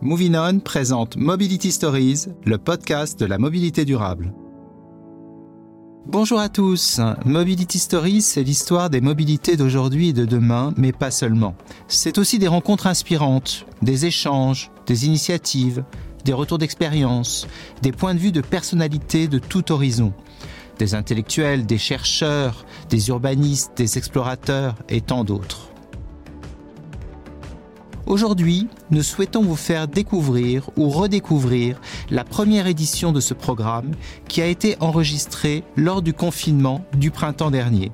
Moving On présente Mobility Stories, le podcast de la mobilité durable. Bonjour à tous. Mobility Stories, c'est l'histoire des mobilités d'aujourd'hui et de demain, mais pas seulement. C'est aussi des rencontres inspirantes, des échanges, des initiatives, des retours d'expérience, des points de vue de personnalités de tout horizon. Des intellectuels, des chercheurs, des urbanistes, des explorateurs et tant d'autres. Aujourd'hui, nous souhaitons vous faire découvrir ou redécouvrir la première édition de ce programme qui a été enregistrée lors du confinement du printemps dernier,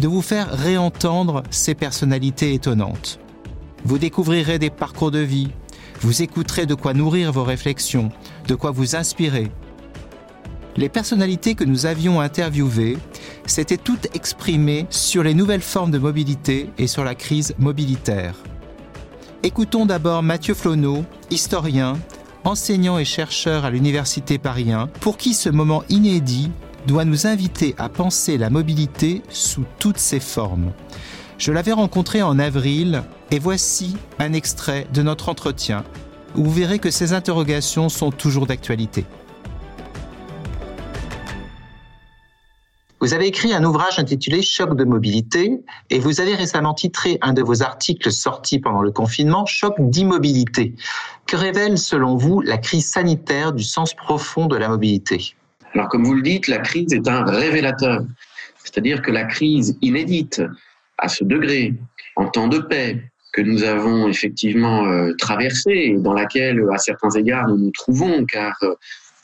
de vous faire réentendre ces personnalités étonnantes. Vous découvrirez des parcours de vie, vous écouterez de quoi nourrir vos réflexions, de quoi vous inspirer. Les personnalités que nous avions interviewées s'étaient toutes exprimées sur les nouvelles formes de mobilité et sur la crise mobilitaire. Écoutons d'abord Mathieu Flonneau, historien, enseignant et chercheur à l'Université Paris 1, pour qui ce moment inédit doit nous inviter à penser la mobilité sous toutes ses formes. Je l'avais rencontré en avril et voici un extrait de notre entretien où vous verrez que ces interrogations sont toujours d'actualité. Vous avez écrit un ouvrage intitulé Choc de mobilité et vous avez récemment titré un de vos articles sortis pendant le confinement Choc d'immobilité. Que révèle selon vous la crise sanitaire du sens profond de la mobilité? Alors comme vous le dites, la crise est un révélateur. C'est-à-dire que la crise inédite à ce degré, en temps de paix, que nous avons effectivement euh, traversée et dans laquelle, à certains égards, nous nous trouvons, car euh,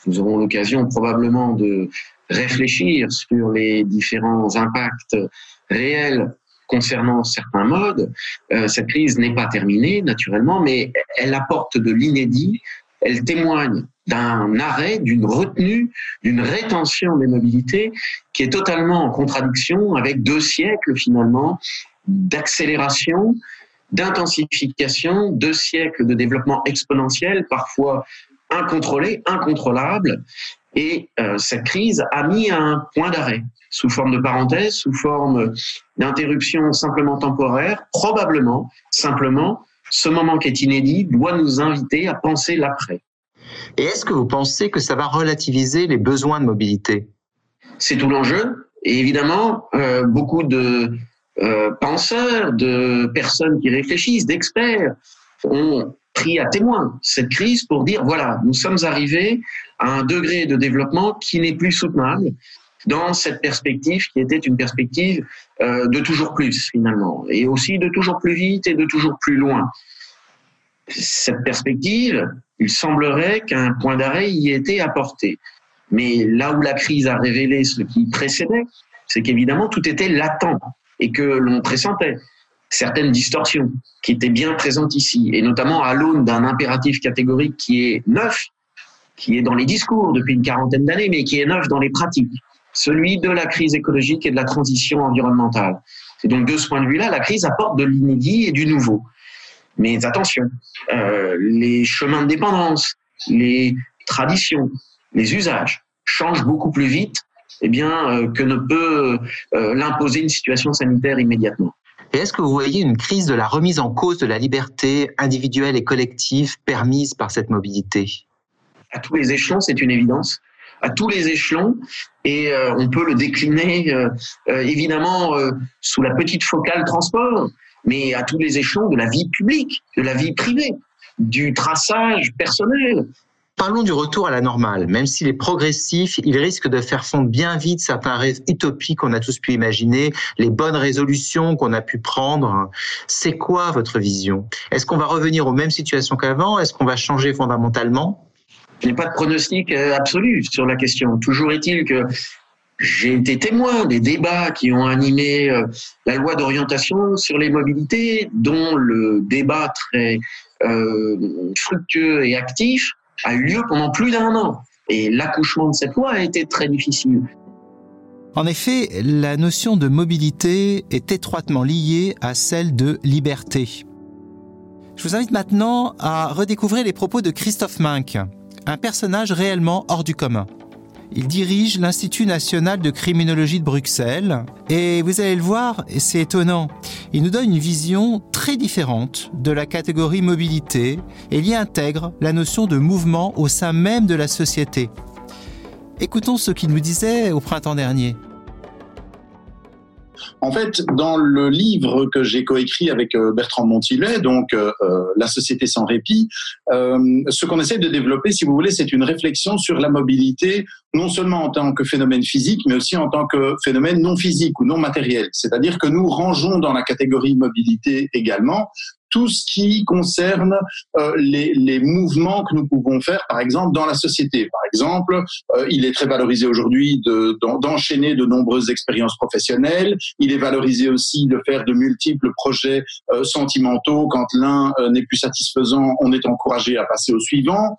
nous aurons l'occasion probablement de réfléchir sur les différents impacts réels concernant certains modes. Euh, cette crise n'est pas terminée, naturellement, mais elle apporte de l'inédit, elle témoigne d'un arrêt, d'une retenue, d'une rétention des mobilités qui est totalement en contradiction avec deux siècles finalement d'accélération, d'intensification, deux siècles de développement exponentiel, parfois incontrôlé, incontrôlable, et euh, cette crise a mis un point d'arrêt, sous forme de parenthèse, sous forme d'interruption simplement temporaire, probablement, simplement, ce moment qui est inédit doit nous inviter à penser l'après. Et est-ce que vous pensez que ça va relativiser les besoins de mobilité? C'est tout l'enjeu. Et évidemment, euh, beaucoup de euh, penseurs, de personnes qui réfléchissent, d'experts, ont pris à témoin cette crise pour dire, voilà, nous sommes arrivés à un degré de développement qui n'est plus soutenable dans cette perspective qui était une perspective euh, de toujours plus finalement, et aussi de toujours plus vite et de toujours plus loin. Cette perspective, il semblerait qu'un point d'arrêt y ait été apporté. Mais là où la crise a révélé ce qui précédait, c'est qu'évidemment tout était latent et que l'on pressentait certaines distorsions qui étaient bien présentes ici, et notamment à l'aune d'un impératif catégorique qui est neuf, qui est dans les discours depuis une quarantaine d'années, mais qui est neuf dans les pratiques, celui de la crise écologique et de la transition environnementale. Et donc de ce point de vue-là, la crise apporte de l'inédit et du nouveau. Mais attention, euh, les chemins de dépendance, les traditions, les usages changent beaucoup plus vite eh bien, euh, que ne peut euh, l'imposer une situation sanitaire immédiatement. Et est-ce que vous voyez une crise de la remise en cause de la liberté individuelle et collective permise par cette mobilité? À tous les échelons, c'est une évidence à tous les échelons et euh, on peut le décliner euh, euh, évidemment sous la petite focale transport, mais à tous les échelons de la vie publique, de la vie privée, du traçage personnel. Parlons du retour à la normale. Même s'il est progressif, il risque de faire fondre bien vite certains rêves utopiques qu'on a tous pu imaginer, les bonnes résolutions qu'on a pu prendre. C'est quoi votre vision? Est-ce qu'on va revenir aux mêmes situations qu'avant? Est-ce qu'on va changer fondamentalement? Je n'ai pas de pronostic euh, absolu sur la question. Toujours est-il que j'ai été témoin des débats qui ont animé euh, la loi d'orientation sur les mobilités, dont le débat très euh, fructueux et actif a eu lieu pendant plus d'un an. Et l'accouchement de cette loi a été très difficile. En effet, la notion de mobilité est étroitement liée à celle de liberté. Je vous invite maintenant à redécouvrir les propos de Christophe Minck, un personnage réellement hors du commun. Il dirige l'Institut national de criminologie de Bruxelles et vous allez le voir, c'est étonnant. Il nous donne une vision très différente de la catégorie mobilité et il y intègre la notion de mouvement au sein même de la société. Écoutons ce qu'il nous disait au printemps dernier. En fait, dans le livre que j'ai coécrit avec euh, Bertrand Montilet, donc euh, euh, La société sans répit, ce qu'on essaie de développer, si vous voulez, c'est une réflexion sur la mobilité, non seulement en tant que phénomène physique, mais aussi en tant que phénomène non physique ou non matériel. C'est-à-dire que nous rangeons dans la catégorie mobilité également tout ce qui concerne euh, les, les, mouvements que nous pouvons faire, par exemple, dans la société. Par exemple, euh, il est très valorisé aujourd'hui d'enchaîner de, nombreuses expériences professionnelles. Il est valorisé aussi de faire de multiples projets euh, sentimentaux. Quand l'un n'est plus satisfaisant, on est encouragé à passer au suivant.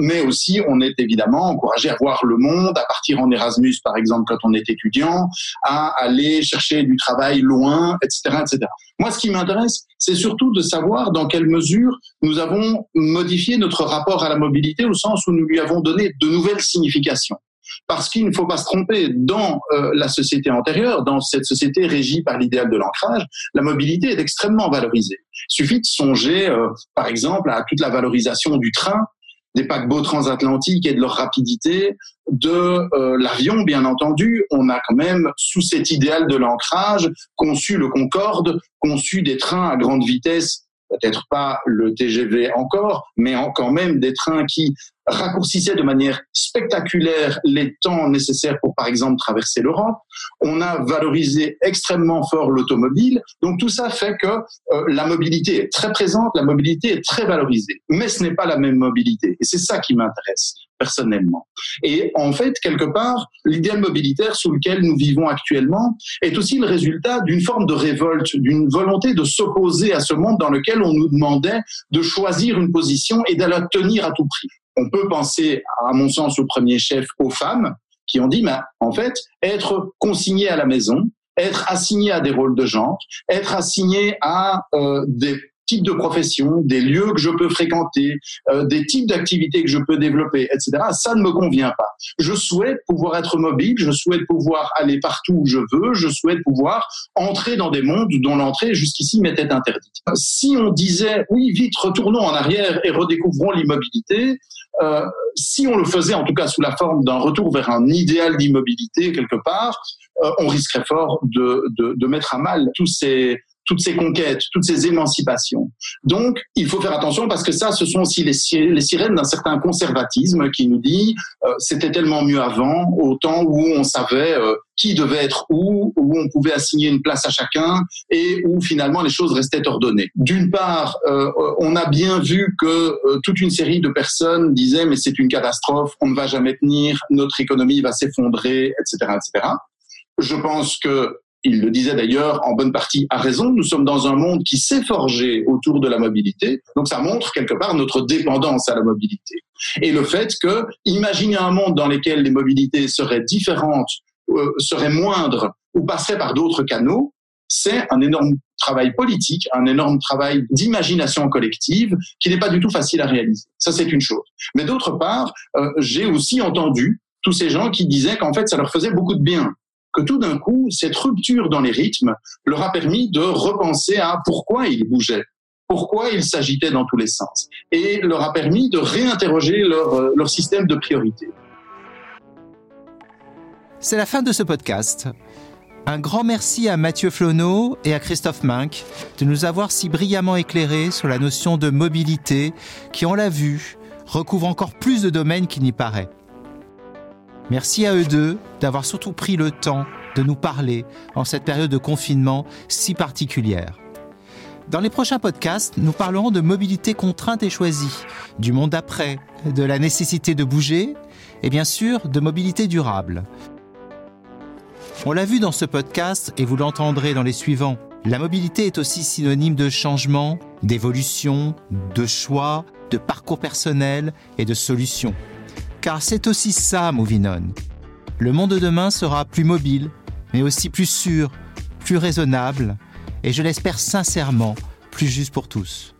mais aussi, on est évidemment encouragé à voir le monde, à partir en Erasmus, par exemple, quand on est étudiant, à aller chercher du travail loin, etc., etc. Moi, ce qui m'intéresse, c'est surtout de savoir dans quelle mesure nous avons modifié notre rapport à la mobilité au sens où nous lui avons donné de nouvelles significations. Parce qu'il ne faut pas se tromper, dans euh, la société antérieure, dans cette société régie par l'idéal de l'ancrage, la mobilité est extrêmement valorisée. Il suffit de songer, euh, par exemple, à toute la valorisation du train des paquebots transatlantiques et de leur rapidité, de euh, l'avion, bien entendu. On a quand même, sous cet idéal de l'ancrage, conçu le Concorde, conçu des trains à grande vitesse peut-être pas le TGV encore, mais quand même des trains qui raccourcissait de manière spectaculaire les temps nécessaires pour, par exemple, traverser l'Europe. On a valorisé extrêmement fort l'automobile. Donc tout ça fait que euh, la mobilité est très présente, la mobilité est très valorisée. Mais ce n'est pas la même mobilité. Et c'est ça qui m'intéresse personnellement. Et en fait, quelque part, l'idéal mobilitaire sous lequel nous vivons actuellement est aussi le résultat d'une forme de révolte, d'une volonté de s'opposer à ce monde dans lequel on nous demandait de choisir une position et de la tenir à tout prix on peut penser, à mon sens, au premier chef, aux femmes qui ont dit, mais en fait, être consigné à la maison, être assigné à des rôles de genre, être assigné à euh, des types de professions, des lieux que je peux fréquenter, euh, des types d'activités que je peux développer, etc. Ça ne me convient pas. Je souhaite pouvoir être mobile, je souhaite pouvoir aller partout où je veux, je souhaite pouvoir entrer dans des mondes dont l'entrée jusqu'ici m'était interdite. Si on disait oui, vite, retournons en arrière et redécouvrons l'immobilité, euh, si on le faisait en tout cas sous la forme d'un retour vers un idéal d'immobilité quelque part, euh, on risquerait fort de, de, de, mettre à mal tous ces, toutes ces conquêtes, toutes ces émancipations. Donc, il faut faire attention parce que ça, ce sont aussi les, sirènes d'un certain conservatisme qui nous dit euh, c'était tellement mieux avant, au temps où on savait euh, qui devait être où, où on pouvait assigner une place à chacun et où finalement les choses restaient ordonnées. D'une part, euh, on a bien vu que euh, toute une série de personnes disaient mais c'est une catastrophe, on ne va jamais tenir, notre économie va s'effondrer, etc., etc. Je pense que il le disait d'ailleurs en bonne partie à raison, nous sommes dans un monde qui s'est forgé autour de la mobilité, donc ça montre quelque part notre dépendance à la mobilité. Et le fait que, imaginez un monde dans lequel les mobilités seraient différentes, euh, seraient moindres ou passeraient par d'autres canaux, c'est un énorme travail politique, un énorme travail d'imagination collective qui n'est pas du tout facile à réaliser. Ça, c'est une chose. Mais d'autre part, euh, j'ai aussi entendu tous ces gens qui disaient qu'en fait, ça leur faisait beaucoup de bien que tout d'un coup, cette rupture dans les rythmes leur a permis de repenser à pourquoi ils bougeaient, pourquoi ils s'agitaient dans tous les sens, et leur a permis de réinterroger leur, euh, système de priorité. C'est la fin de ce podcast. Un grand merci à Mathieu Flonneau et à Christophe Minck de nous avoir si brillamment éclairés sur la notion de mobilité qui, on l'a vu, recouvre encore plus de domaines qu'il n'y paraît. Merci à eux deux d'avoir surtout pris le temps de nous parler en cette période de confinement si particulière. Dans les prochains podcasts, nous parlerons de mobilité contrainte et choisie, du monde d'après, de la nécessité de bouger et bien sûr de mobilité durable. On l'a vu dans ce podcast et vous l'entendrez dans les suivants. La mobilité est aussi synonyme de changement, d'évolution, de choix, de parcours personnel et de solutions. Car c'est aussi ça, Movinon. Le monde de demain sera plus mobile, mais aussi plus sûr, plus raisonnable, et je l'espère sincèrement, plus juste pour tous.